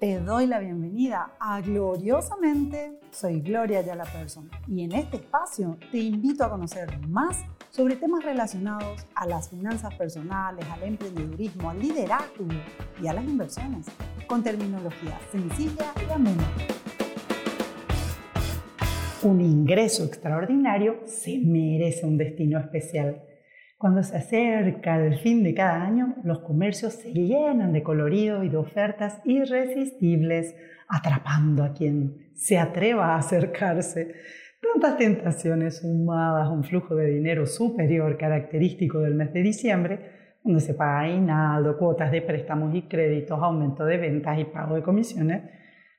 Te doy la bienvenida a Gloriosamente. Soy Gloria Yala Person y en este espacio te invito a conocer más sobre temas relacionados a las finanzas personales, al emprendedurismo, al liderazgo y a las inversiones, con terminología sencilla y amena. Un ingreso extraordinario se merece un destino especial. Cuando se acerca el fin de cada año, los comercios se llenan de colorido y de ofertas irresistibles, atrapando a quien se atreva a acercarse. Tantas tentaciones sumadas a un flujo de dinero superior característico del mes de diciembre, donde se paga aguinaldo, cuotas de préstamos y créditos, aumento de ventas y pago de comisiones,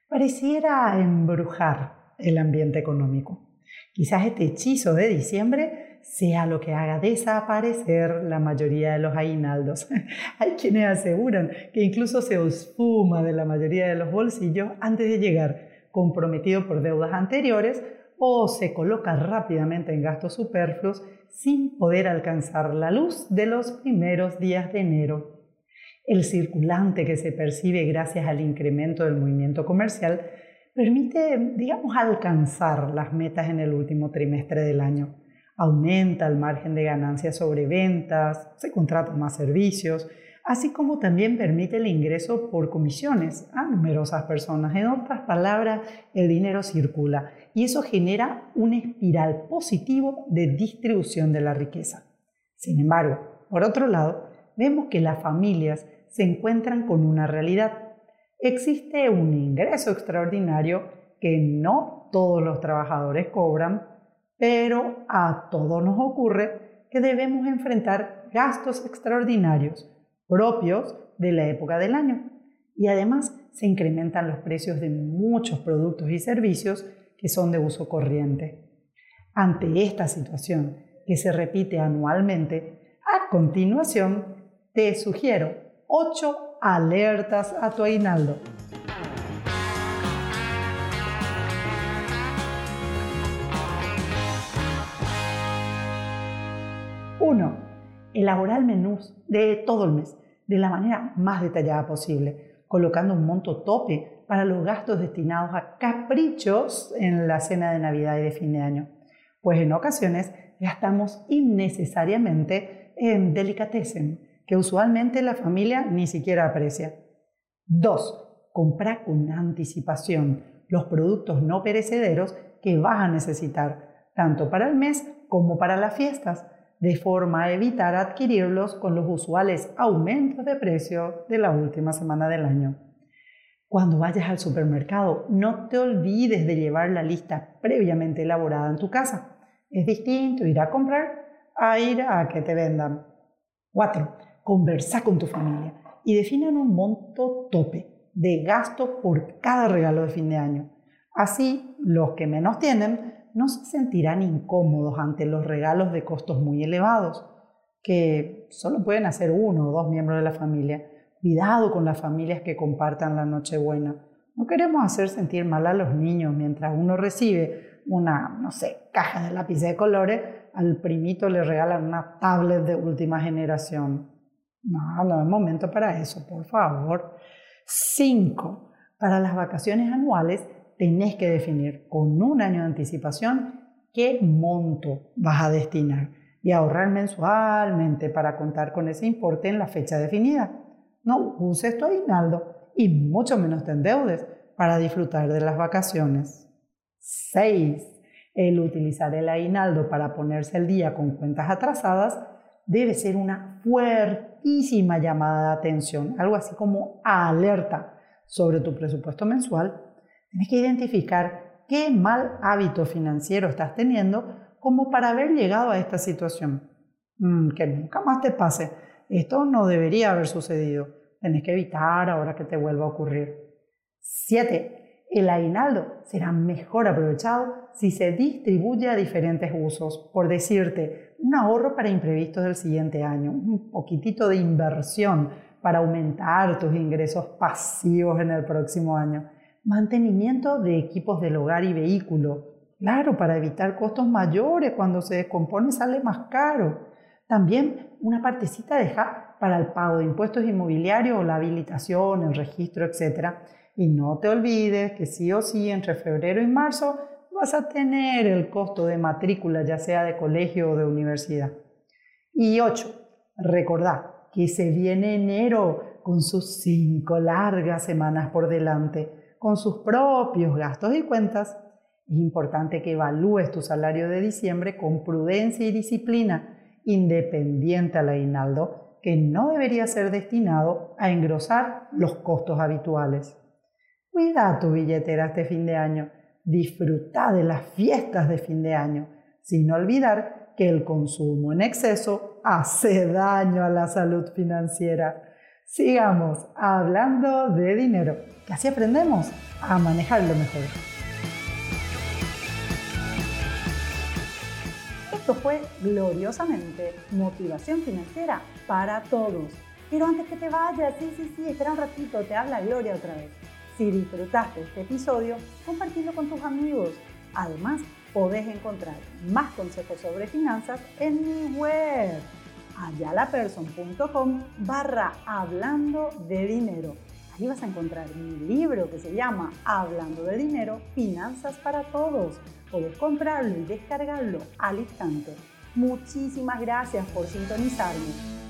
pareciera embrujar el ambiente económico. Quizás este hechizo de diciembre sea lo que haga desaparecer la mayoría de los aguinaldos. Hay quienes aseguran que incluso se esfuma de la mayoría de los bolsillos antes de llegar, comprometido por deudas anteriores o se coloca rápidamente en gastos superfluos sin poder alcanzar la luz de los primeros días de enero. El circulante que se percibe gracias al incremento del movimiento comercial permite, digamos, alcanzar las metas en el último trimestre del año aumenta el margen de ganancia sobre ventas, se contratan más servicios, así como también permite el ingreso por comisiones a numerosas personas. En otras palabras, el dinero circula y eso genera una espiral positivo de distribución de la riqueza. Sin embargo, por otro lado, vemos que las familias se encuentran con una realidad. Existe un ingreso extraordinario que no todos los trabajadores cobran pero a todos nos ocurre que debemos enfrentar gastos extraordinarios propios de la época del año y además se incrementan los precios de muchos productos y servicios que son de uso corriente. Ante esta situación, que se repite anualmente, a continuación te sugiero 8 alertas a tu aguinaldo. 1. Elaborar menús de todo el mes de la manera más detallada posible, colocando un monto tope para los gastos destinados a caprichos en la cena de Navidad y de fin de año, pues en ocasiones gastamos innecesariamente en delicatessen, que usualmente la familia ni siquiera aprecia. 2. Comprar con anticipación los productos no perecederos que vas a necesitar, tanto para el mes como para las fiestas, de forma a evitar adquirirlos con los usuales aumentos de precio de la última semana del año. Cuando vayas al supermercado, no te olvides de llevar la lista previamente elaborada en tu casa. Es distinto ir a comprar a ir a que te vendan. 4. Conversa con tu familia y definan un monto tope de gasto por cada regalo de fin de año. Así, los que menos tienen no se sentirán incómodos ante los regalos de costos muy elevados, que solo pueden hacer uno o dos miembros de la familia. Cuidado con las familias que compartan la Nochebuena. No queremos hacer sentir mal a los niños mientras uno recibe una, no sé, caja de lápices de colores, al primito le regalan una tablet de última generación. No, no es momento para eso, por favor. Cinco, Para las vacaciones anuales tenés que definir con un año de anticipación qué monto vas a destinar y ahorrar mensualmente para contar con ese importe en la fecha definida. No uses tu aguinaldo y mucho menos te endeudes para disfrutar de las vacaciones. 6. El utilizar el aguinaldo para ponerse al día con cuentas atrasadas debe ser una fuertísima llamada de atención, algo así como alerta sobre tu presupuesto mensual Tienes que identificar qué mal hábito financiero estás teniendo como para haber llegado a esta situación. Mm, que nunca más te pase. Esto no debería haber sucedido. Tienes que evitar ahora que te vuelva a ocurrir. 7. El aguinaldo será mejor aprovechado si se distribuye a diferentes usos. Por decirte, un ahorro para imprevistos del siguiente año, un poquitito de inversión para aumentar tus ingresos pasivos en el próximo año Mantenimiento de equipos del hogar y vehículo. Claro, para evitar costos mayores cuando se descompone sale más caro. También una partecita deja para el pago de impuestos inmobiliarios o la habilitación, el registro, etc. Y no te olvides que sí o sí entre febrero y marzo vas a tener el costo de matrícula, ya sea de colegio o de universidad. Y 8. Recordá que se viene enero con sus cinco largas semanas por delante, con sus propios gastos y cuentas. Es importante que evalúes tu salario de diciembre con prudencia y disciplina, independiente al aguinaldo, que no debería ser destinado a engrosar los costos habituales. Cuida tu billetera este fin de año, disfruta de las fiestas de fin de año, sin olvidar que el consumo en exceso hace daño a la salud financiera. Sigamos hablando de dinero, que así aprendemos a manejarlo mejor. Esto fue gloriosamente motivación financiera para todos. Pero antes que te vayas, sí, sí, sí, espera un ratito, te habla Gloria otra vez. Si disfrutaste este episodio, compartilo con tus amigos. Además, podés encontrar más consejos sobre finanzas en mi web ayalaperson.com barra hablando de dinero. Ahí vas a encontrar mi libro que se llama Hablando de dinero, finanzas para todos. Puedes comprarlo y descargarlo al instante. Muchísimas gracias por sintonizarme